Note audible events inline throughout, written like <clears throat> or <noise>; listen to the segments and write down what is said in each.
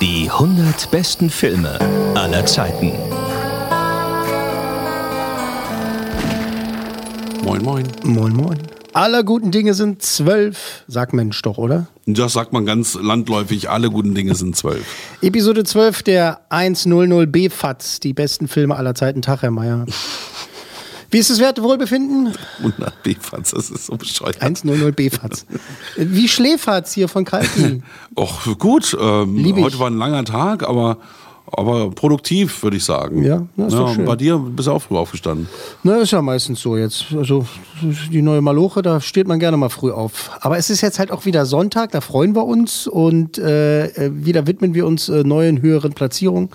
Die 100 besten Filme aller Zeiten. Moin, moin. Moin, moin. Aller guten Dinge sind zwölf, sagt Mensch doch, oder? Das sagt man ganz landläufig, alle guten Dinge sind zwölf. Episode 12 der 100 B-Fatz, die besten Filme aller Zeiten. Tag, Herr Meier. <laughs> Wie ist das Wertewohlbefinden? 100 B-Fatz, das ist so bescheuert. 100 B-Fatz. Wie Schläferz hier von Kalki. <laughs> Och, gut. Ähm, heute war ein langer Tag, aber, aber produktiv, würde ich sagen. Ja, na, ist doch schön. Bei dir bist du auch früh aufgestanden. Na, ist ja meistens so jetzt. Also die neue Maloche, da steht man gerne mal früh auf. Aber es ist jetzt halt auch wieder Sonntag, da freuen wir uns und äh, äh, wieder widmen wir uns äh, neuen, höheren Platzierungen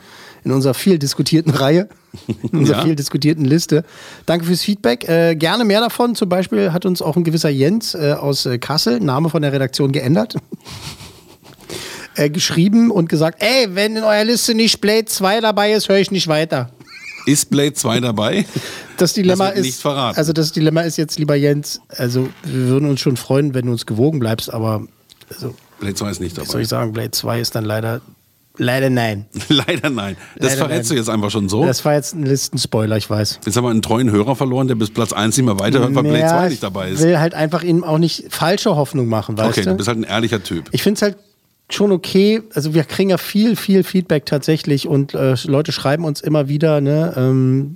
in unserer viel diskutierten Reihe, in unserer Ja. viel diskutierten Liste. Danke fürs Feedback. Äh, gerne mehr davon. Zum Beispiel hat uns auch ein gewisser Jens äh, aus äh, Kassel, Name von der Redaktion geändert. <laughs> Äh, geschrieben und gesagt, ey, wenn in eurer Liste nicht Blade 2 dabei ist, höre ich nicht weiter. Ist Blade 2 dabei? Das Dilemma wird ist, nicht verraten. also das Dilemma ist jetzt, lieber Jens, also wir würden uns schon freuen, wenn du uns gewogen bleibst, aber also, Blade 2 ist nicht was soll dabei. ich sagen, Blade 2 ist dann leider, leider nein. <laughs> Leider nein. Das Leider verrätst nein. du jetzt einfach schon so. Das war jetzt ein Listenspoiler, ich weiß. Jetzt haben wir einen treuen Hörer verloren, der bis Platz 1 nicht mehr weiterhört, weil Blade Ja, 2 ich nicht dabei ist. will halt einfach ihm auch nicht falsche Hoffnung machen, weißt Okay, du? du bist halt ein ehrlicher Typ. Ich finde es halt schon okay. Also wir kriegen ja viel, viel Feedback tatsächlich und äh, Leute schreiben uns immer wieder, ne, ähm,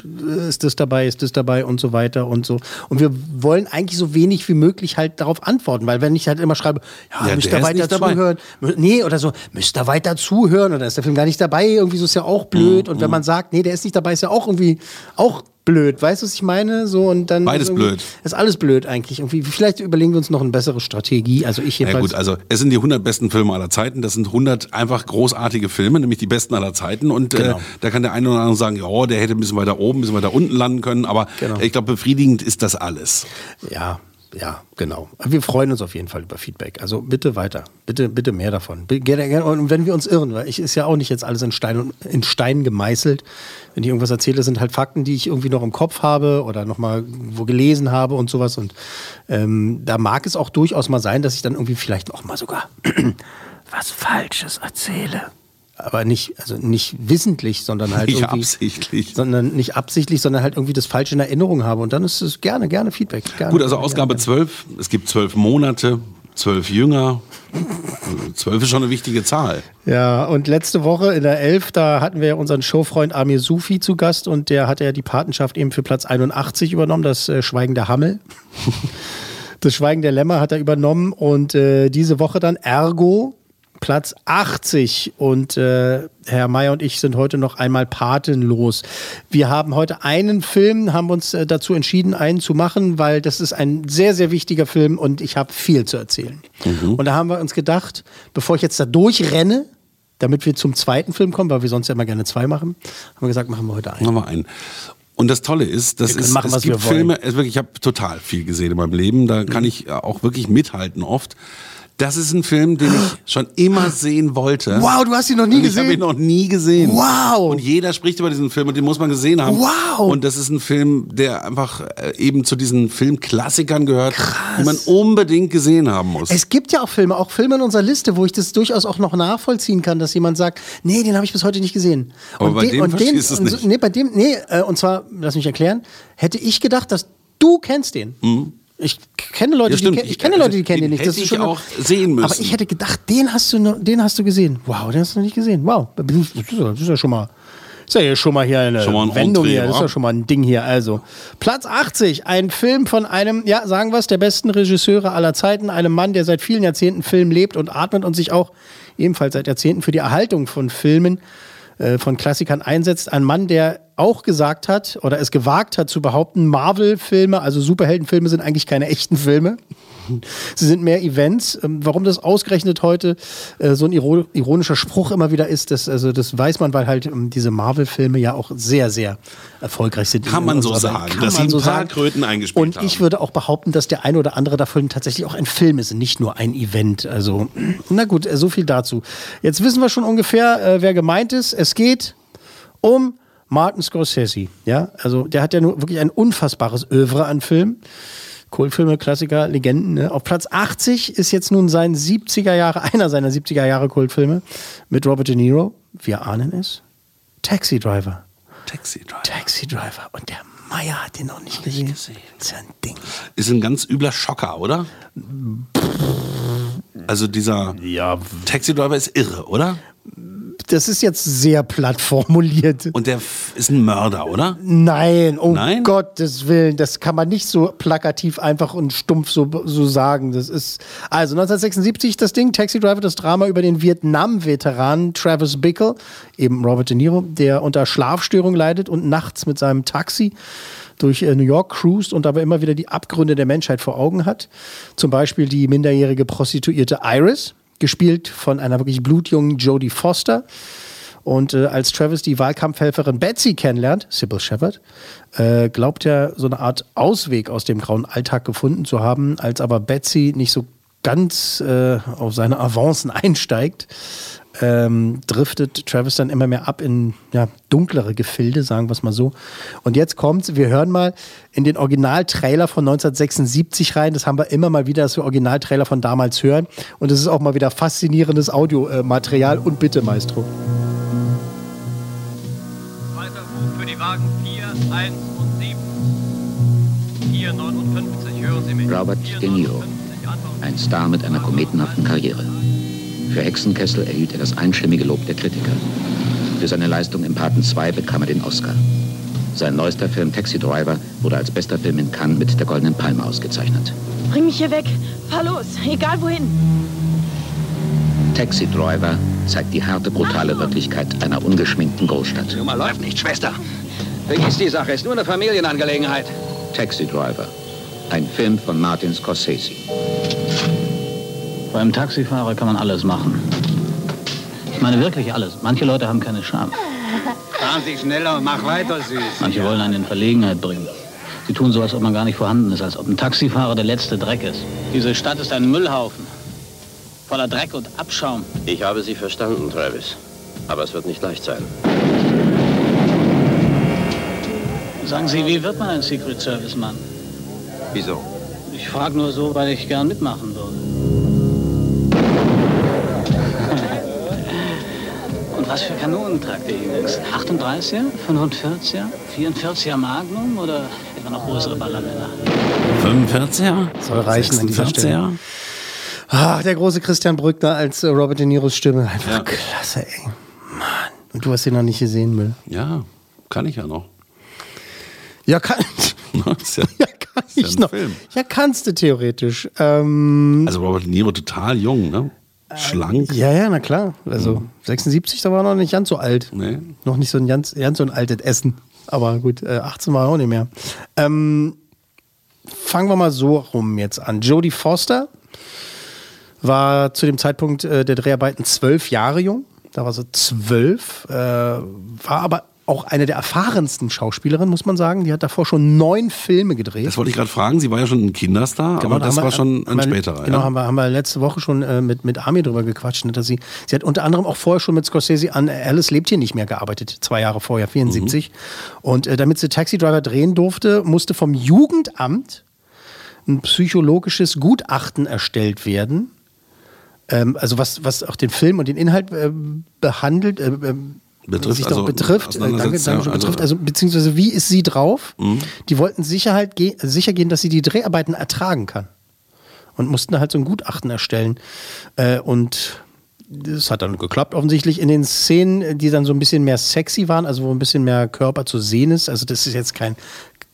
ist das dabei, ist das dabei und so weiter und so. Und wir wollen eigentlich so wenig wie möglich halt darauf antworten, weil wenn ich halt immer schreibe, ja, Ja, müsst ihr weiter dabei. zuhören, nee, oder so, müsst ihr weiter zuhören oder ist der Film gar nicht dabei, irgendwie so ist ja auch blöd. Mhm, und wenn man sagt, nee, der ist nicht dabei, ist ja auch irgendwie auch blöd. Weißt du, was ich meine? So und dann Beides ist blöd. Ist alles blöd eigentlich. Irgendwie, vielleicht überlegen wir uns noch eine bessere Strategie. Also ich Ja jedenfalls. gut, also es sind die 100 besten Filme aller Zeiten. Das sind 100 einfach großartige Filme, nämlich die besten aller Zeiten. Und Genau. äh, da kann der eine oder andere sagen, ja, der hätte ein bisschen weiter oben, ein bisschen weiter unten landen können. Aber Genau. ich glaube, befriedigend ist das alles. Ja, ja, genau. Wir freuen uns auf jeden Fall über Feedback. Also bitte weiter. Bitte, bitte mehr davon. Und wenn wir uns irren, weil ich ist ja auch nicht jetzt alles in Stein, in Stein gemeißelt. Wenn ich irgendwas erzähle, sind halt Fakten, die ich irgendwie noch im Kopf habe oder noch mal wo gelesen habe und sowas. Und ähm, da mag es auch durchaus mal sein, dass ich dann irgendwie vielleicht auch mal sogar <clears throat> was Falsches erzähle. Aber nicht, also nicht wissentlich, sondern halt Nicht irgendwie, absichtlich. sondern nicht absichtlich, sondern halt irgendwie das Falsche in Erinnerung habe. Und dann ist es gerne, gerne Feedback. Gerne, Gut, also gerne, Ausgabe gerne. 12. Es gibt zwölf Monate, zwölf Jünger. Zwölf ist schon eine wichtige Zahl. Ja, und letzte Woche in der 11, da hatten wir unseren Showfreund Amir Sufi zu Gast und der hat ja die Patenschaft eben für Platz 81 übernommen, das äh, Schweigen der Hammel. <laughs> das Schweigen der Lämmer hat er übernommen und äh, diese Woche dann Ergo Platz 80 und äh, Herr Mayer und ich sind heute noch einmal patenlos. Wir haben heute einen Film, haben uns äh, dazu entschieden, einen zu machen, weil das ist ein sehr, sehr wichtiger Film und ich habe viel zu erzählen. Und da haben wir uns gedacht, bevor ich jetzt da durchrenne, damit wir zum zweiten Film kommen, weil wir sonst ja immer gerne zwei machen, haben wir gesagt, machen wir heute einen. Machen wir einen. Und das Tolle ist, das ist, machen, es gibt. Filme, es wirklich, ich habe total viel gesehen in meinem Leben, da Mhm. kann ich äh, auch wirklich mithalten oft. Das ist ein Film, den ich schon immer sehen wollte. Wow, du hast ihn noch nie Und Ich habe gesehen? ihn noch nie gesehen. Wow. Und jeder spricht über diesen Film und den muss man gesehen haben. Wow. Und das ist ein Film, der einfach äh, eben zu diesen Filmklassikern gehört, die man unbedingt gesehen haben muss. Es gibt ja auch Filme, auch Filme in unserer Liste, wo ich das durchaus auch noch nachvollziehen kann, dass jemand sagt, nee, den habe ich bis heute nicht gesehen. Aber bei dem verstehst du es und so- nicht. Nee, bei dem, nee, äh, und zwar, lass mich erklären, hätte ich gedacht, dass du kennst den. Ich kenne Leute. Ja, die, ich Ich- kenne also Leute, die kennen den den nicht. Das hätte ist ich schon auch sehen müssen. Aber ich hätte gedacht, den hast du, den hast du gesehen. Wow, den hast du noch nicht gesehen. Wow, das ist ja, schon mal. Ist ja hier schon mal hier eine mal ein Wendung Entree, hier. Das ist ja schon mal ein Ding hier. Also, Platz 80, ein Film von einem, ja, sagen wir es, der besten Regisseure aller Zeiten, einem Mann, der seit vielen Jahrzehnten Film lebt und atmet und sich auch ebenfalls seit Jahrzehnten für die Erhaltung von Filmen, äh, von Klassikern einsetzt. Ein Mann, der auch gesagt hat oder es gewagt hat zu behaupten, Marvel-Filme, also Superheldenfilme sind eigentlich keine echten Filme. Sie sind mehr Events. Ähm, warum das ausgerechnet heute äh, so ein ironischer Spruch immer wieder ist, das, also das weiß man, weil halt ähm, diese Marvel-Filme ja auch sehr, sehr erfolgreich sind. Kann man so sagen, Kann dass man sie so ein paar sagen. Kröten eingespielt Und haben. ich würde auch behaupten, dass der eine oder andere davon tatsächlich auch ein Film ist, und nicht nur ein Event. Also, <clears throat> na gut, äh, so viel dazu. Jetzt wissen wir schon ungefähr, äh, wer gemeint ist. Es geht um Martin Scorsese. Ja, also der hat ja nur wirklich ein unfassbares Övre an Filmen. Kultfilme, Klassiker, Legenden. Ne? Auf Platz 80 ist jetzt nun sein 70er Jahre, <laughs> einer seiner 70er Jahre Kultfilme mit Robert De Niro. Wir ahnen es. Taxi Driver. Taxi Driver. Taxi Driver. Und der Meier hat den noch nicht gesehen. Das ist ja ein Ding. Ist ein ganz übler Schocker, oder? Also dieser Ja, Taxi Driver ist irre, oder? Das ist jetzt sehr platt formuliert. Und der ist ein Mörder, oder? Nein, um Nein? Gottes Willen, das kann man nicht so plakativ einfach und stumpf so, so sagen. Das ist also 1976 das Ding, Taxi Driver, das Drama über den Vietnam-Veteranen Travis Bickle, eben Robert De Niro, der unter Schlafstörung leidet und nachts mit seinem Taxi durch äh, New York cruist und dabei immer wieder die Abgründe der Menschheit vor Augen hat. Zum Beispiel die minderjährige Prostituierte Iris, gespielt von einer wirklich blutjungen Jodie Foster. Und äh, als Travis die Wahlkampfhelferin Betsy kennenlernt, Sybil Shepard, äh, glaubt er, so eine Art Ausweg aus dem grauen Alltag gefunden zu haben. Als aber Betsy nicht so ganz äh, auf seine Avancen einsteigt, ähm, driftet Travis dann immer mehr ab in ja, dunklere Gefilde, sagen wir es mal so. Und jetzt kommt's, wir hören mal in den Originaltrailer von 1976 rein. Das haben wir immer mal wieder, dass wir Originaltrailer von damals hören. Und es ist auch mal wieder faszinierendes Audiomaterial. Und bitte, Maestro. Weiter Ruf für die Wagen 4, 1 und 7. 459, hören Sie mich. Robert De Niro. 459, Antwort. Ein Star mit einer kometenhaften Karriere. Für Hexenkessel erhielt er das einstimmige Lob der Kritiker. Für seine Leistung im Paten 2 bekam er den Oscar. Sein neuester Film Taxi Driver wurde als bester Film in Cannes mit der Goldenen Palme ausgezeichnet. Bring mich hier weg. Fahr los, egal wohin. Taxi Driver zeigt die harte, brutale Wirklichkeit einer ungeschminkten Großstadt. Nummer läuft nicht, Schwester. Vergiss die Sache, ist nur eine Familienangelegenheit. Taxi Driver. Ein Film von Martin Scorsese. Beim Taxifahrer kann man alles machen. Ich meine wirklich alles. Manche Leute haben keine Scham. Fahren Sie schneller und mach weiter, Süß. Manche wollen einen in Verlegenheit bringen. Sie tun so, als ob man gar nicht vorhanden ist, als ob ein Taxifahrer der letzte Dreck ist. Diese Stadt ist ein Müllhaufen. Voller Dreck und Abschaum. Ich habe Sie verstanden, Travis. Aber es wird nicht leicht sein. Sagen Sie, wie wird man ein Secret Service Mann? Wieso? Ich frage nur so, weil ich gern mitmachen würde. Was für Kanonen tragt ihr Jungs? 38er, 45er, 44er Magnum oder etwa noch größere Ballermänner? 45er? Soll reichen an dieser 46er? Stelle. Ah, der große Christian Brückner als äh, Robert De Niros Stimme. Einfach Ja. klasse, ey. Mann. Und du hast ihn noch nicht gesehen, Müll. Ja, kann ich ja noch. Ja, kann, <laughs> Ist ja- ja, kann ja ich ein noch. Film. Ja, kannst du theoretisch. Ähm, Also Robert De Niro total jung, ne? Schlank. ja, ja, na klar. Also 76, da war noch nicht ganz so alt. Nee. Noch nicht so ein ganz, ganz so ein altes Essen. Aber gut, äh, 18 war auch nicht mehr. Ähm, fangen wir mal so rum jetzt an. Jodie Foster war zu dem Zeitpunkt äh, der Dreharbeiten zwölf Jahre jung. Da war sie zwölf. Äh, war aber auch eine der erfahrensten Schauspielerinnen, muss man sagen. Die hat davor schon neun Filme gedreht. Das wollte ich gerade fragen. Sie war ja schon ein Kinderstar, Genau, aber da das wir- war schon haben ein späterer. Genau, ja. haben, wir, haben wir letzte Woche schon äh, mit, mit Ami drüber gequatscht. Dass sie, sie hat unter anderem auch vorher schon mit Scorsese an Alice lebt hier nicht mehr gearbeitet, zwei Jahre vorher, 74. Und äh, damit sie Taxi Driver drehen durfte, musste vom Jugendamt ein psychologisches Gutachten erstellt werden. Ähm, also was, was auch den Film und den Inhalt äh, behandelt, äh, äh, Betrifft, sich also doch betrifft, äh, danke, danke schon, also- betrifft, also beziehungsweise wie ist sie drauf? Die wollten Sicherheit ge sicher gehen, dass sie die Dreharbeiten ertragen kann und mussten halt so ein Gutachten erstellen. Äh, und das hat dann geklappt offensichtlich in den Szenen, die dann so ein bisschen mehr sexy waren, also wo ein bisschen mehr Körper zu sehen ist. Also das ist jetzt kein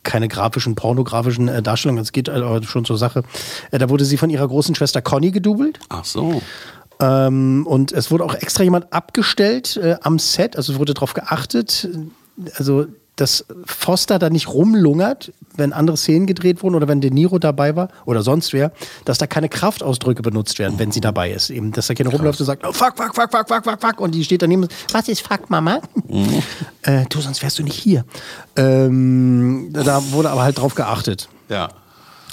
keine grafischen, pornografischen äh, Darstellungen, es geht aber schon zur Sache. Äh, da wurde sie von ihrer großen Schwester Conny gedoubelt. Ach so. Ähm, und es wurde auch extra jemand abgestellt äh, am Set, also es wurde darauf geachtet. Also dass Foster da nicht rumlungert, wenn andere Szenen gedreht wurden oder wenn De Niro dabei war oder sonst wer, dass da keine Kraftausdrücke benutzt werden, wenn sie dabei ist. Eben, dass da keine rumläuft und sagt, oh, fuck, fuck, fuck, fuck, fuck, fuck, fuck. Und die steht daneben und sagt, was ist fuck, Mama? Mhm. Äh, du, sonst wärst du nicht hier. Ähm, da wurde aber halt drauf geachtet. Ja.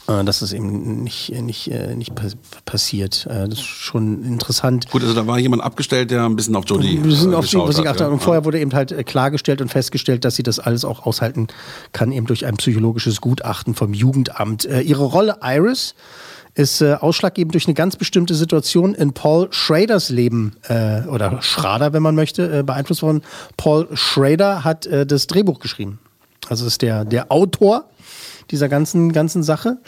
Äh, dass es eben nicht, nicht, äh, nicht pa passiert. Äh, das ist schon interessant. Gut, also da war jemand abgestellt, der ein bisschen auf Jodie sind äh, auf die geschaut Musik hat, ja. Und vorher wurde eben halt äh, klargestellt und festgestellt, dass sie das alles auch aushalten kann, eben durch ein psychologisches Gutachten vom Jugendamt. Äh, ihre Rolle Iris ist äh, ausschlaggebend durch eine ganz bestimmte Situation in Paul Schraders Leben äh, oder Schrader, wenn man möchte, äh, beeinflusst worden. Paul Schrader hat äh, das Drehbuch geschrieben. Also ist der, der Autor dieser ganzen, ganzen Sache.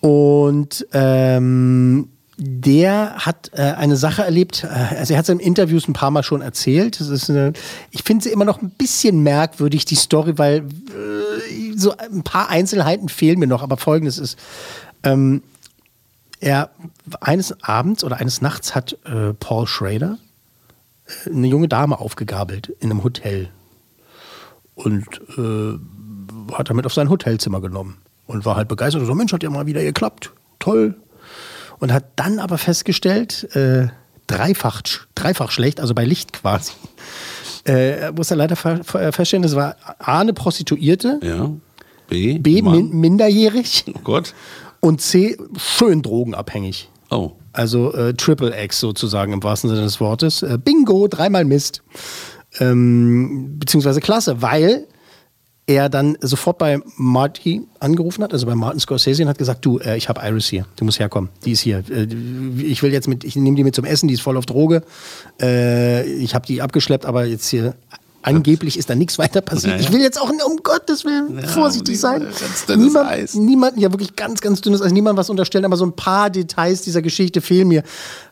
Und ähm, der hat äh, eine Sache erlebt, äh, also er hat es in Interviews ein paar Mal schon erzählt. Das ist eine, ich finde sie immer noch ein bisschen merkwürdig, die Story, weil äh, so ein paar Einzelheiten fehlen mir noch, aber folgendes ist, ähm, er eines Abends oder eines Nachts hat äh, Paul Schrader äh, eine junge Dame aufgegabelt in einem Hotel und hat damit auf sein Hotelzimmer genommen und war halt begeistert. So, Mensch, hat ja mal wieder geklappt. Toll. Und hat dann aber festgestellt, äh, dreifach, dreifach schlecht, also bei Licht quasi. Äh, er muss er leider feststellen, das war A, eine Prostituierte, Ja. B. B, min minderjährig Oh Gott. und C, schön drogenabhängig. Oh. Also äh, Triple X sozusagen im wahrsten Sinne des Wortes. Äh, Bingo, dreimal Mist. Ähm, beziehungsweise klasse, weil er dann sofort bei Marty angerufen hat, also bei Martin Scorsese und hat gesagt, du, äh, ich habe Iris hier, du musst herkommen, die ist hier. Äh, ich will jetzt mit, ich nehme die mit zum Essen, die ist voll auf Droge. Äh, ich habe die abgeschleppt, aber jetzt hier angeblich ist da nichts weiter passiert. Ja, ja. Ich will jetzt auch um Gottes Willen Ja, vorsichtig sein. niemand, Eis. niemand, ja wirklich ganz, ganz dünnes Eis, niemand was unterstellen, aber so ein paar Details dieser Geschichte fehlen mir.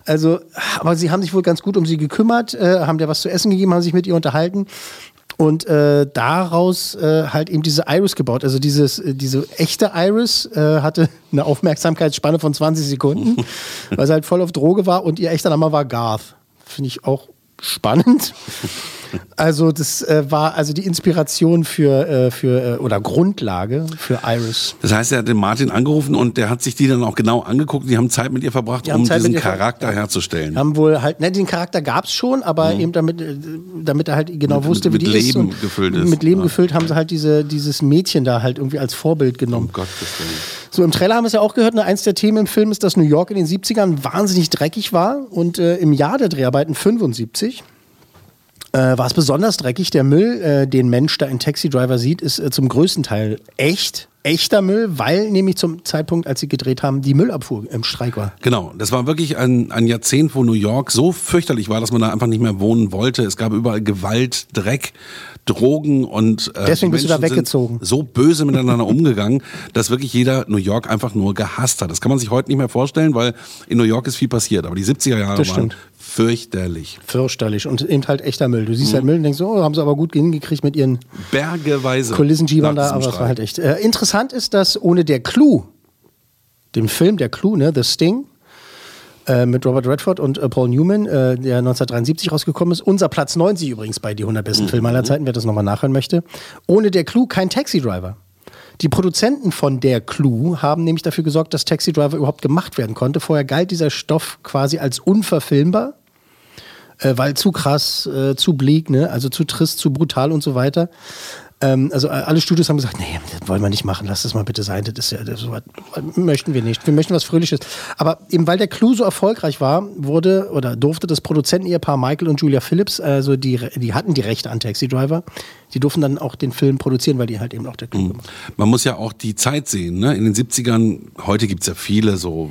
Also, aber sie haben sich wohl ganz gut um sie gekümmert, äh, haben der was zu essen gegeben, haben sich mit ihr unterhalten. Und äh, daraus äh, halt eben diese Iris gebaut. Also dieses, äh, diese echte Iris äh, hatte <laughs> eine Aufmerksamkeitsspanne von 20 Sekunden, <laughs> weil sie halt voll auf Droge war und ihr echter Name war Garth. Finde ich auch spannend. <laughs> Also das äh, war also die Inspiration für, äh, für äh, oder Grundlage für Iris. Das heißt, er hat den Martin angerufen und der hat sich die dann auch genau angeguckt. Die haben Zeit mit ihr verbracht, Die um diesen ihr ver- Charakter herzustellen. Haben wohl halt, ne, den Charakter gab es schon, aber eben damit, äh, damit er halt genau Mit- wusste, wie mit die ist. Leben und gefüllt ist. Mit Leben Ja. gefüllt haben sie halt diese, dieses Mädchen da halt irgendwie als Vorbild genommen. Um Gottes Willen. So, im Trailer haben wir es ja auch gehört, ne, eins der Themen im Film ist, dass New York in den 70ern wahnsinnig dreckig war und äh, im Jahr der Dreharbeiten 75 äh, war es besonders dreckig. Der Müll, äh, den Mensch da in Taxi Driver sieht, ist äh, zum größten Teil echt, echter Müll, weil nämlich zum Zeitpunkt, als sie gedreht haben, die Müllabfuhr im Streik war. Genau, das war wirklich ein, ein Jahrzehnt, wo New York so fürchterlich war, dass man da einfach nicht mehr wohnen wollte. Es gab überall Gewalt, Dreck, Drogen und äh, Deswegen bist du da Menschen weggezogen. So böse miteinander umgegangen, <laughs> dass wirklich jeder New York einfach nur gehasst hat. Das kann man sich heute nicht mehr vorstellen, weil in New York ist viel passiert. Aber die 70er Jahre waren. Fürchterlich. Fürchterlich und eben halt echter Müll. Du Mhm. siehst halt Müll und denkst, oh, haben sie aber gut hingekriegt mit ihren Bergeweise. Kulissen-Jeebern nach da, aber es war halt echt. Äh, interessant ist, dass ohne der Clou, dem Film der Clou, ne, The Sting, äh, mit Robert Redford und äh, Paul Newman, äh, der 1973 rausgekommen ist. Unser Platz 90 übrigens bei die 100 Mhm. besten Filme aller Zeiten, wer das nochmal nachhören möchte. Ohne der Clou kein Taxi Driver. Die Produzenten von der Clue haben nämlich dafür gesorgt, dass Taxi Driver überhaupt gemacht werden konnte. Vorher galt dieser Stoff quasi als unverfilmbar, äh, weil zu krass, äh, zu bleak, ne? also zu trist, zu brutal und so weiter. Ähm, also äh, alle Studios haben gesagt, nee, das wollen wir nicht machen, lass das mal bitte sein, das, ist ja, das möchten wir nicht. Wir möchten was Fröhliches. Aber eben weil der Clou so erfolgreich war, wurde oder durfte das Produzentenehepaar Michael und Julia Phillips, also die, die hatten die Rechte an Taxi Driver, die durften dann auch den Film produzieren, weil die halt eben auch der Clou gemacht Man muss ja auch die Zeit sehen. Ne? In den 70ern, heute gibt's ja viele so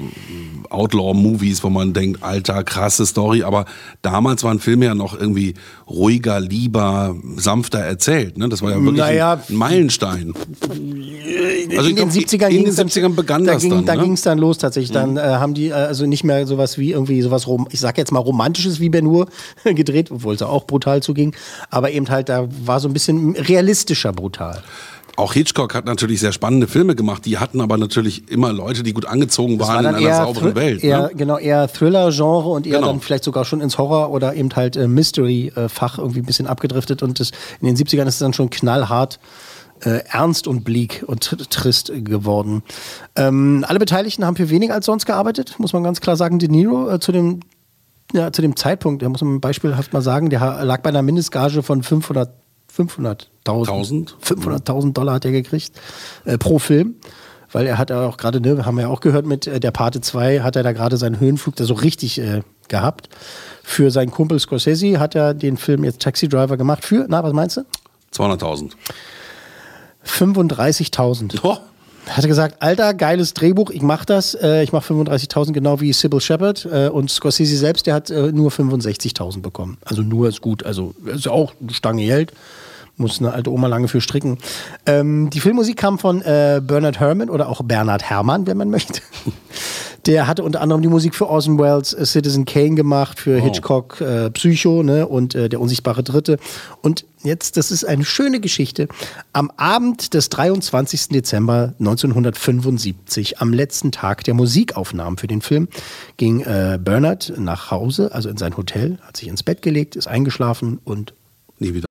Outlaw-Movies, wo man denkt, alter, krasse Story. Aber damals waren Filme ja noch irgendwie ruhiger, lieber, sanfter erzählt. Ne? Das war ja wirklich Naja. ein Meilenstein. Also in den glaub, 70ern, in den ging's dann- 70ern begann da das ging, dann. Da ne? ging es dann los tatsächlich. Dann äh, haben die äh, also nicht mehr sowas wie irgendwie sowas, rom ich sag jetzt mal romantisches wie Ben Hur <laughs> gedreht, obwohl es auch brutal zuging. Aber eben halt, da war so ein bisschen realistischer brutal. Auch Hitchcock hat natürlich sehr spannende Filme gemacht, die hatten aber natürlich immer Leute, die gut angezogen Das waren war in einer sauberen Welt. Eher, Ne? Genau, eher Thriller-Genre und eher Genau. dann vielleicht sogar schon ins Horror- oder eben halt äh, Mystery-Fach irgendwie ein bisschen abgedriftet. Und das, in den 70ern ist es dann schon knallhart äh, ernst und bleak und tr- trist geworden. Ähm, alle Beteiligten haben für weniger als sonst gearbeitet, muss man ganz klar sagen. De Niro äh, zu dem ja, zu dem Zeitpunkt, da muss man beispielhaft mal sagen, der lag bei einer Mindestgage von 500 500.000 500.000 Dollar hat er gekriegt äh, pro Film. Weil er hat ja auch gerade, ne, haben wir ja auch gehört, mit äh, der Pate 2 hat er da gerade seinen Höhenflug da so richtig äh, gehabt. Für seinen Kumpel Scorsese hat er den Film jetzt Taxi Driver gemacht für, na, was meinst du? 200.000. 35.000. Hat er gesagt, alter, geiles Drehbuch, ich mach das. Äh, ich mach 35.000, genau wie Sybil Shepard. Äh, und Scorsese selbst, der hat äh, nur 65.000 bekommen. Also nur ist gut. Also ist auch eine Stange Geld. Muss eine alte Oma lange für stricken. Ähm, die Filmmusik kam von äh, Bernard Herrmann oder auch Bernhard Herrmann, wenn man <laughs> möchte. Der hatte unter anderem die Musik für Orson Welles, äh, Citizen Kane gemacht, für Hitchcock äh, Psycho ne, und äh, Der unsichtbare Dritte. Und jetzt, das ist eine schöne Geschichte. Am Abend des 23. Dezember 1975, am letzten Tag der Musikaufnahmen für den Film, ging äh, Bernard nach Hause, also in sein Hotel, hat sich ins Bett gelegt, ist eingeschlafen und nie wieder.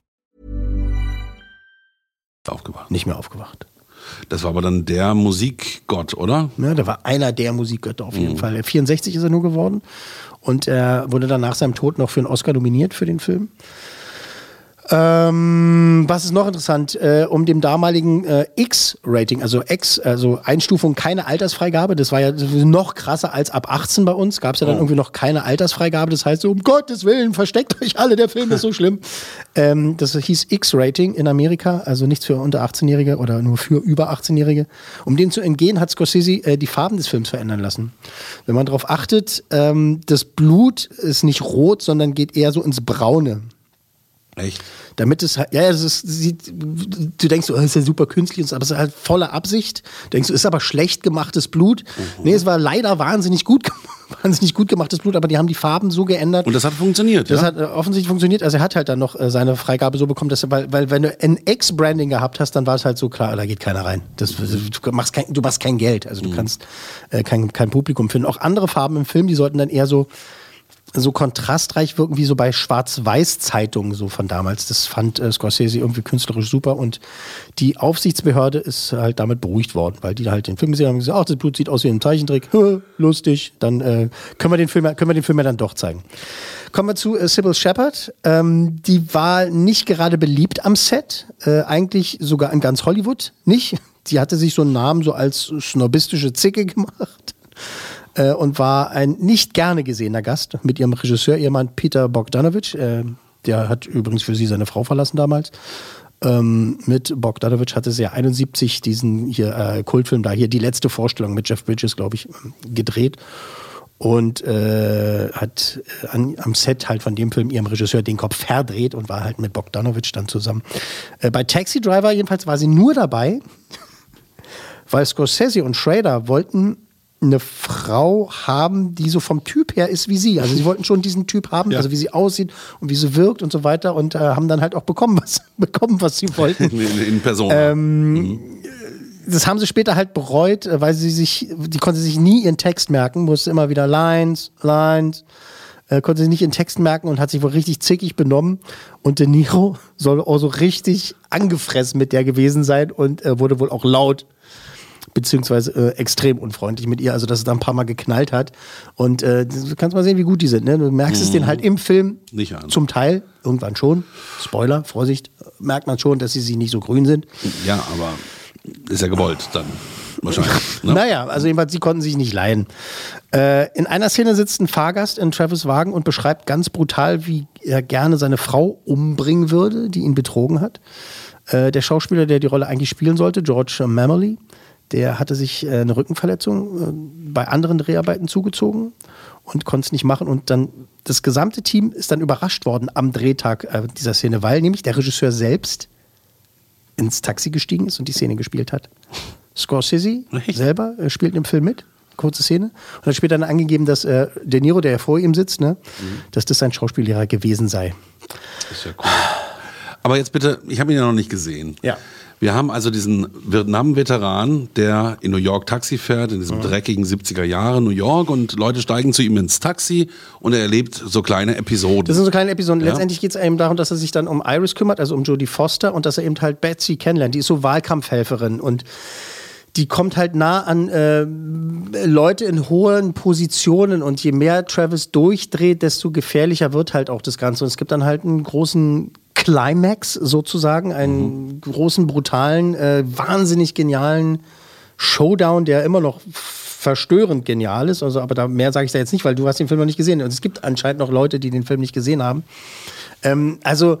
Aufgewacht. nicht mehr aufgewacht. Das war aber dann der Musikgott, oder? Ja, der war einer der Musikgötter auf jeden Fall. 64 ist er nur geworden und er wurde dann nach seinem Tod noch für einen Oscar nominiert für den Film. Ähm, was ist noch interessant? Äh, um dem damaligen äh, X-Rating, also X, also Einstufung, keine Altersfreigabe. Das war ja noch krasser als ab 18 bei uns. Gab es ja dann Oh. irgendwie noch keine Altersfreigabe. Das heißt so, um Gottes Willen, versteckt euch alle, der Film ist so schlimm. <laughs> Ähm, das hieß X-Rating in Amerika, also nichts für unter 18-Jährige oder nur für über 18-Jährige. Um dem zu entgehen, hat Scorsese äh, die Farben des Films verändern lassen. Wenn man darauf achtet, ähm, das Blut ist nicht rot, sondern geht eher so ins Braune. Echt? Damit es halt, ja, es ist, sieht, du denkst, oh, ist ja super künstlich, aber es ist halt voller Absicht. Du denkst, es ist aber schlecht gemachtes Blut. Mhm. Nee, es war leider wahnsinnig gut, <laughs> wahnsinnig gut gemachtes Blut, aber die haben die Farben so geändert. Und das hat funktioniert, Das ja? hat äh, offensichtlich funktioniert. Also er hat halt dann noch äh, seine Freigabe so bekommen, dass er, weil, weil wenn du ein Ex-Branding gehabt hast, dann war es halt so klar, da geht keiner rein. Das, du, machst kein, du machst kein Geld, also du Mhm. kannst äh, kein, kein Publikum finden. Auch andere Farben im Film, die sollten dann eher so so kontrastreich wirken wie so bei Schwarz-Weiß-Zeitungen so von damals. Das fand äh, Scorsese irgendwie künstlerisch super und die Aufsichtsbehörde ist halt damit beruhigt worden, weil die halt den Film gesehen haben und gesagt, ach, das Blut sieht aus wie ein Zeichentrick, <laughs> lustig, dann äh, können wir den Film, können wir den Film ja dann doch zeigen. Kommen wir zu äh, Sybil Shepard. Ähm, die war nicht gerade beliebt am Set, äh, eigentlich sogar in ganz Hollywood nicht. <laughs> Die hatte sich so einen Namen so als snobistische Zicke <laughs> gemacht äh, und war ein nicht gerne gesehener Gast mit ihrem Regisseur, Ehemann Peter Bogdanovich. Äh, der hat übrigens für sie seine Frau verlassen damals. Ähm, mit Bogdanovich hatte sie ja 71 diesen hier äh, Kultfilm da, hier die letzte Vorstellung mit Jeff Bridges, glaube ich, gedreht. Und äh, hat äh, an, am Set halt von dem Film ihrem Regisseur den Kopf verdreht und war halt mit Bogdanovich dann zusammen. Äh, bei Taxi Driver jedenfalls war sie nur dabei, weil Scorsese und Schrader wollten eine Frau haben, die so vom Typ her ist wie sie. Also sie wollten schon diesen Typ haben, Ja. also wie sie aussieht und wie sie wirkt und so weiter und äh, haben dann halt auch bekommen, <laughs> was bekommen, was sie wollten. <laughs> In, in Person. Ähm, das haben sie später halt bereut, äh, weil sie sich, die konnte sich nie ihren Text merken, musste immer wieder Lines, Lines, äh, konnte sich nicht ihren Text merken und hat sich wohl richtig zickig benommen. Und De Niro <laughs> soll auch so richtig angefressen mit der gewesen sein und äh, wurde wohl auch laut beziehungsweise äh, extrem unfreundlich mit ihr, also dass es da ein paar Mal geknallt hat. Und äh, du kannst mal sehen, wie gut die sind. Ne? Du merkst es Mhm. denen halt im Film Nicht an. zum Teil, irgendwann schon. Spoiler, Vorsicht, merkt man schon, dass sie sich nicht so grün sind. Ja, aber ist ja gewollt dann. wahrscheinlich. Ne? Naja, also jedenfalls, sie konnten sich nicht leiden. Äh, in einer Szene sitzt ein Fahrgast in Travis Wagen und beschreibt ganz brutal, wie er gerne seine Frau umbringen würde, die ihn betrogen hat. Äh, der Schauspieler, der die Rolle eigentlich spielen sollte, George Mamely, der hatte sich äh, eine Rückenverletzung äh, bei anderen Dreharbeiten zugezogen und konnte es nicht machen. Und dann das gesamte Team ist dann überrascht worden am Drehtag äh, dieser Szene, weil nämlich der Regisseur selbst ins Taxi gestiegen ist und die Szene gespielt hat. Scorsese selber äh, spielt im Film mit. Kurze Szene. Und dann später dann angegeben, dass äh, De Niro, der ja vor ihm sitzt, ne, dass das sein Schauspiellehrer gewesen sei. Das ist ja cool. Aber jetzt bitte, ich habe ihn ja noch nicht gesehen. Ja. Wir haben also diesen Vietnam-Veteran, der in New York Taxi fährt, in diesem dreckigen 70er Jahre New York und Leute steigen zu ihm ins Taxi und er erlebt so kleine Episoden. Das sind so kleine Episoden. Ja. Letztendlich geht es eben darum, dass er sich dann um Iris kümmert, also um Jodie Foster und dass er eben halt Betsy kennenlernt. Die ist so Wahlkampfhelferin und die kommt halt nah an äh, Leute in hohen Positionen und je mehr Travis durchdreht, desto gefährlicher wird halt auch das Ganze. Und es gibt dann halt einen großen Climax sozusagen, einen großen, brutalen, äh, wahnsinnig genialen Showdown, der immer noch verstörend genial ist. Also, aber da mehr sage ich da jetzt nicht, weil du hast den Film noch nicht gesehen. Und es gibt anscheinend noch Leute, die den Film nicht gesehen haben. Ähm, also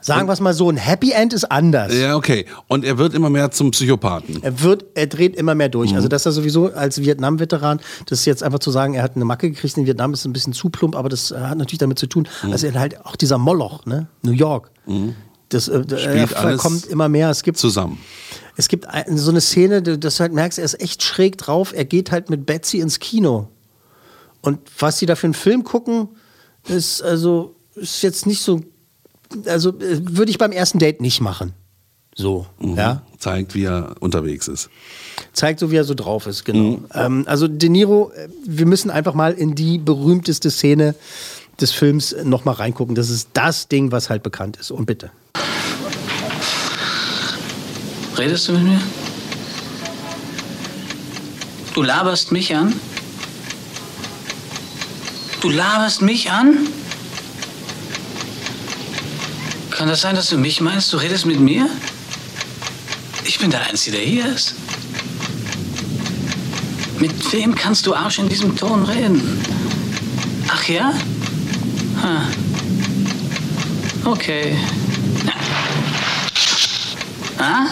sagen wir es mal so, ein Happy End ist anders. Ja, okay. Und er wird immer mehr zum Psychopathen. Er wird, er dreht immer mehr durch. Also dass er sowieso als Vietnam-Veteran, das ist jetzt einfach zu sagen, er hat eine Macke gekriegt in Vietnam, ist ein bisschen zu plump, aber das hat natürlich damit zu tun, also er halt auch dieser Moloch, ne? New York. Das äh, er kommt immer mehr. Es gibt zusammen. es gibt so eine Szene, dass du halt merkst, er ist echt schräg drauf. Er geht halt mit Betsy ins Kino. Und was die da für einen Film gucken, ist also ist jetzt nicht so. Also äh, würde ich beim ersten Date nicht machen. So, Mhm. ja. Zeigt, wie er unterwegs ist. Zeigt so, wie er so drauf ist, genau. Ähm, also De Niro, äh, wir müssen einfach mal in die berühmteste Szene des Films nochmal reingucken. Das ist das Ding, was halt bekannt ist. Und bitte. Redest du mit mir? Du laberst mich an? Du laberst mich an? Kann das sein, dass du mich meinst? Du redest mit mir? Ich bin der Einzige, der hier ist. Mit wem kannst du Arsch in diesem Ton reden? Ach ja? Ha. Okay. Ah?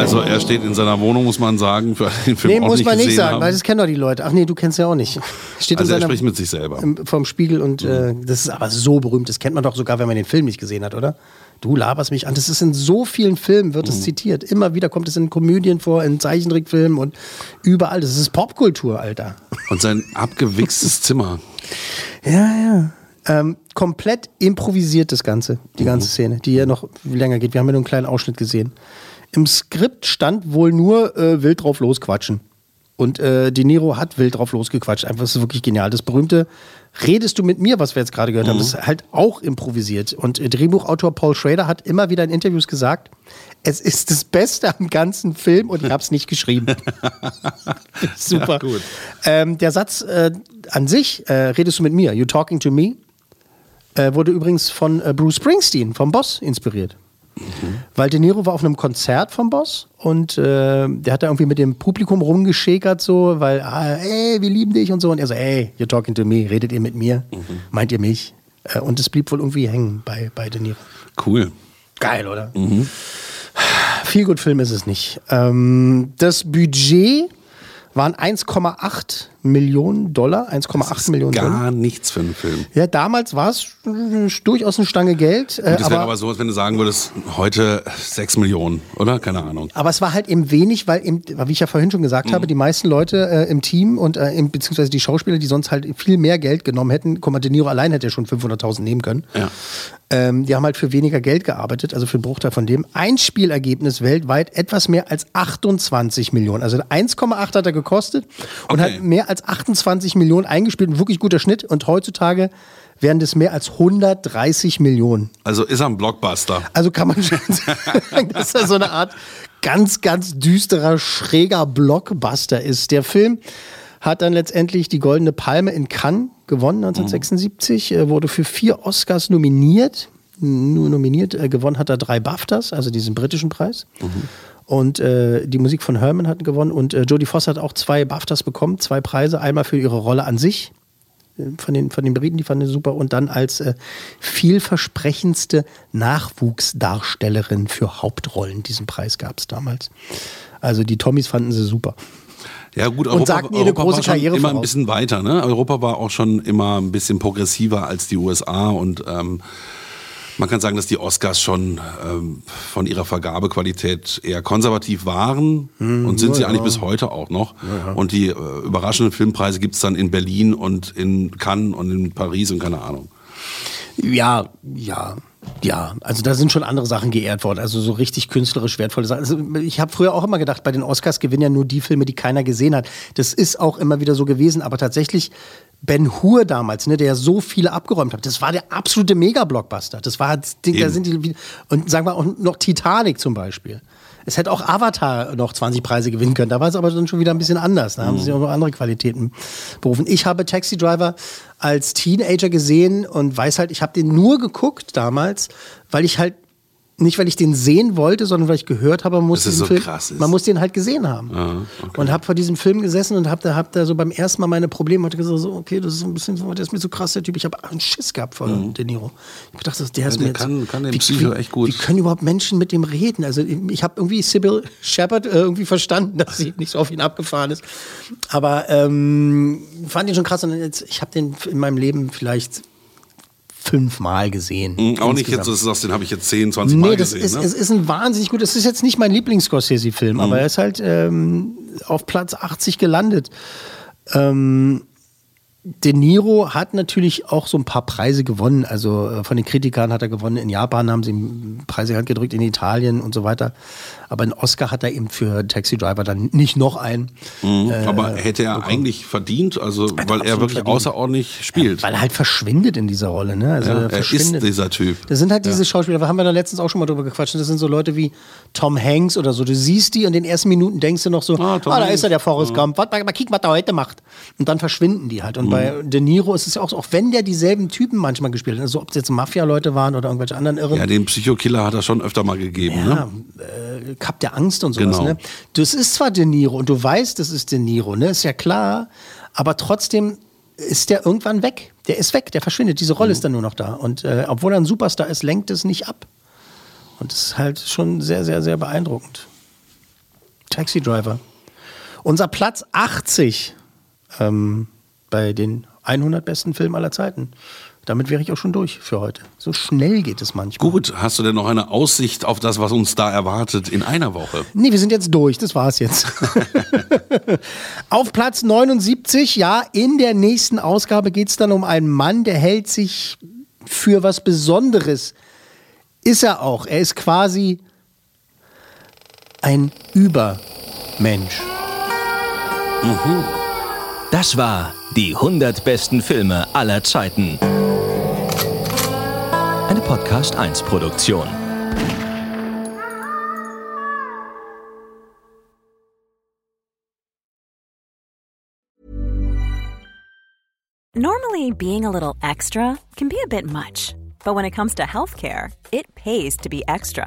Also er steht in seiner Wohnung, muss man sagen, für den Film Nee, muss nicht man nicht sagen, haben. weil das kennen doch die Leute. Ach nee, du kennst ja auch nicht. Steht Also er spricht mit sich selber. im, vom Spiegel und äh, das ist aber so berühmt. Das kennt man doch sogar, wenn man den Film nicht gesehen hat, oder? Du laberst mich an. Das ist in so vielen Filmen wird es zitiert. Immer wieder kommt es in Komödien vor, in Zeichentrickfilmen und überall. Das ist Popkultur, Alter. Und sein abgewichstes Zimmer. Ja, ja. Ähm, komplett improvisiert das Ganze, die ganze Szene, die ja noch länger geht. Wir haben ja nur einen kleinen Ausschnitt gesehen. Im Skript stand wohl nur äh, wild drauf losquatschen. Und äh, De Niro hat wild drauf losgequatscht. Einfach, das ist wirklich genial. Das berühmte Redest du mit mir, was wir jetzt gerade gehört haben, ist halt auch improvisiert. Und äh, Drehbuchautor Paul Schrader hat immer wieder in Interviews gesagt, es ist das Beste am ganzen Film und ich habe es nicht geschrieben. <laughs> Super. gut. Ähm, der Satz äh, an sich, äh, redest du mit mir, you talking to me, äh, wurde übrigens von äh, Bruce Springsteen, vom Boss, inspiriert. Weil De Niro war auf einem Konzert vom Boss und äh, der hat da irgendwie mit dem Publikum rumgeschäkert, so, weil, ah, ey, wir lieben dich und so. Und er so, ey, you're talking to me, redet ihr mit mir? Meint ihr mich? Äh, und es blieb wohl irgendwie hängen bei, bei De Niro. Cool. Geil, oder? Viel gut Film ist es nicht. Ähm, das Budget waren 1,8 Millionen Dollar. 1,8 Millionen Dollar. Gar nichts für einen Film. Ja, damals war es äh, durchaus eine Stange Geld. Äh, Das wäre aber, so, als wenn du sagen würdest, heute 6 Millionen, oder? Keine Ahnung. aber es war halt eben wenig, weil, eben, wie ich ja vorhin schon gesagt habe, die meisten Leute äh, im Team und äh, im, beziehungsweise die Schauspieler, die sonst halt viel mehr Geld genommen hätten, mal, De Niro allein hätte ja schon 500.000 nehmen können. Ja. Ähm, die haben halt für weniger Geld gearbeitet, also für einen Bruchteil von dem. Einspielergebnis weltweit etwas mehr als 28 Millionen. Also 1,8 hat er gekostet und Okay. hat mehr als 28 Millionen eingespielt. Ein wirklich guter Schnitt. Und heutzutage wären das mehr als 130 Millionen. Also ist er ein Blockbuster. Also kann man schon <laughs> sagen, dass er so eine Art ganz, ganz düsterer, schräger Blockbuster ist. Der Film hat dann letztendlich die Goldene Palme in Cannes gewonnen 1976, äh, wurde für vier Oscars nominiert. nur nominiert. Äh, gewonnen hat er drei BAFTAs, also diesen britischen Preis. Und äh, die Musik von Herman hat gewonnen. Und äh, Jodie Foster hat auch zwei BAFTAs bekommen, zwei Preise. Einmal für ihre Rolle an sich, äh, von den, von den Briten, die fanden sie super. Und dann als äh, vielversprechendste Nachwuchsdarstellerin für Hauptrollen. Diesen Preis gab es damals. Also die Tommys fanden sie super. Ja gut, Und Europa, sagten ihr eine Europa große war schon Karriere immer ein voraus. bisschen weiter. Ne? Europa war auch schon immer ein bisschen progressiver als die USA und ähm, man kann sagen, dass die Oscars schon ähm, von ihrer Vergabequalität eher konservativ waren und sind ja, sie ja. eigentlich bis heute auch noch. Und die äh, überraschenden Filmpreise gibt es dann in Berlin und in Cannes und in Paris und keine Ahnung. Ja, ja. Ja, also da sind schon andere Sachen geehrt worden, also so richtig künstlerisch wertvolle Sachen. Also ich habe früher auch immer gedacht, bei den Oscars gewinnen ja nur die Filme, die keiner gesehen hat. Das ist auch immer wieder so gewesen, aber tatsächlich Ben Hur damals, ne, der ja so viele abgeräumt hat, das war der absolute Mega-Blockbuster. Das war das Ding, da sind die und sagen wir auch noch Titanic zum Beispiel. Es hätte auch Avatar noch 20 Preise gewinnen können. Da war es aber dann schon wieder ein bisschen anders. Da haben sie auch noch andere Qualitäten berufen. Ich habe Taxi Driver als Teenager gesehen und weiß halt, ich habe den nur geguckt damals, weil ich halt nicht, weil ich den sehen wollte, sondern weil ich gehört habe, man muss, diesen so Film, man muss den halt gesehen haben. Ah, okay. Und habe vor diesem Film gesessen und habe da, hab da so beim ersten Mal meine Probleme hatte gesagt, so, okay, das ist so ein bisschen so, der ist mir so krass, der Typ. Ich habe einen Schiss gehabt vor De Niro. Ich hab gedacht, der ist Mhm. der mir kann- kann den wie, Psycho echt gut. Wie können überhaupt Menschen mit dem reden? Also ich, ich habe irgendwie Sybil Shepard äh, irgendwie verstanden, <laughs> dass sie nicht so auf ihn abgefahren ist. Aber ähm, fand ihn schon krass. Und jetzt, ich habe den in meinem Leben vielleicht fünfmal gesehen. Hm, Auch nicht insgesamt. jetzt, dass du sagst, den habe ich jetzt 10, 20 Mal Nee, das gesehen. ist, ne? es ist ein wahnsinnig gut. Es ist jetzt nicht mein Lieblings-Scorsese-Film, Mhm. aber er ist halt ähm, auf Platz 80 gelandet. Ähm, De Niro hat natürlich auch so ein paar Preise gewonnen. Also äh, von den Kritikern hat er gewonnen. In Japan haben sie Preise Hand gedrückt, in Italien und so weiter. Aber einen Oscar hat er eben für Taxi Driver dann nicht noch einen. Mhm. äh, Aber hätte er eigentlich verdient, also weil er wirklich verdient. außerordentlich spielt. Weil er halt verschwindet in dieser Rolle. Ne? Also Ja, er er ist verschwindet. dieser Typ. Das sind halt diese Schauspieler, da haben wir da letztens auch schon mal drüber gequatscht. Das sind so Leute wie Tom Hanks oder so. Du siehst die und in den ersten Minuten denkst du noch so, ah, Tom da ist er, der Forrest Gump. Warte mal, kicken, was der heute macht. Und dann verschwinden die halt. Und Mhm. bei De Niro ist es ja auch so, auch wenn der dieselben Typen manchmal gespielt hat, also ob es jetzt Mafia-Leute waren oder irgendwelche anderen Irren. Ja, den Psychokiller hat er schon öfter mal gegeben. Ja, Ne? äh, Cup der Angst und sowas. Genau. Ne? Das ist zwar De Niro und du weißt, das ist De Niro, ne? ist ja klar, aber trotzdem ist der irgendwann weg. Der ist weg, der verschwindet. Diese Mhm. Rolle ist dann nur noch da. Und äh, obwohl er ein Superstar ist, lenkt es nicht ab. Und das ist halt schon sehr, sehr, sehr beeindruckend. Taxi Driver. Unser Platz 80 ähm, bei den 100 besten Filmen aller Zeiten. Damit wäre ich auch schon durch für heute. So schnell geht es manchmal. Gut, hast du denn noch eine Aussicht auf das, was uns da erwartet in einer Woche? Nee, wir sind jetzt durch, das war's jetzt. <laughs> Auf Platz 79, ja, in der nächsten Ausgabe geht es dann um einen Mann, der hält sich für was Besonderes. Ist er auch. Er ist quasi ein Übermensch. Das war die 100 besten Filme aller Zeiten. Eine Podcast 1 Produktion. Normally, being a little extra can be a bit much, but when it comes to healthcare, it pays to be extra.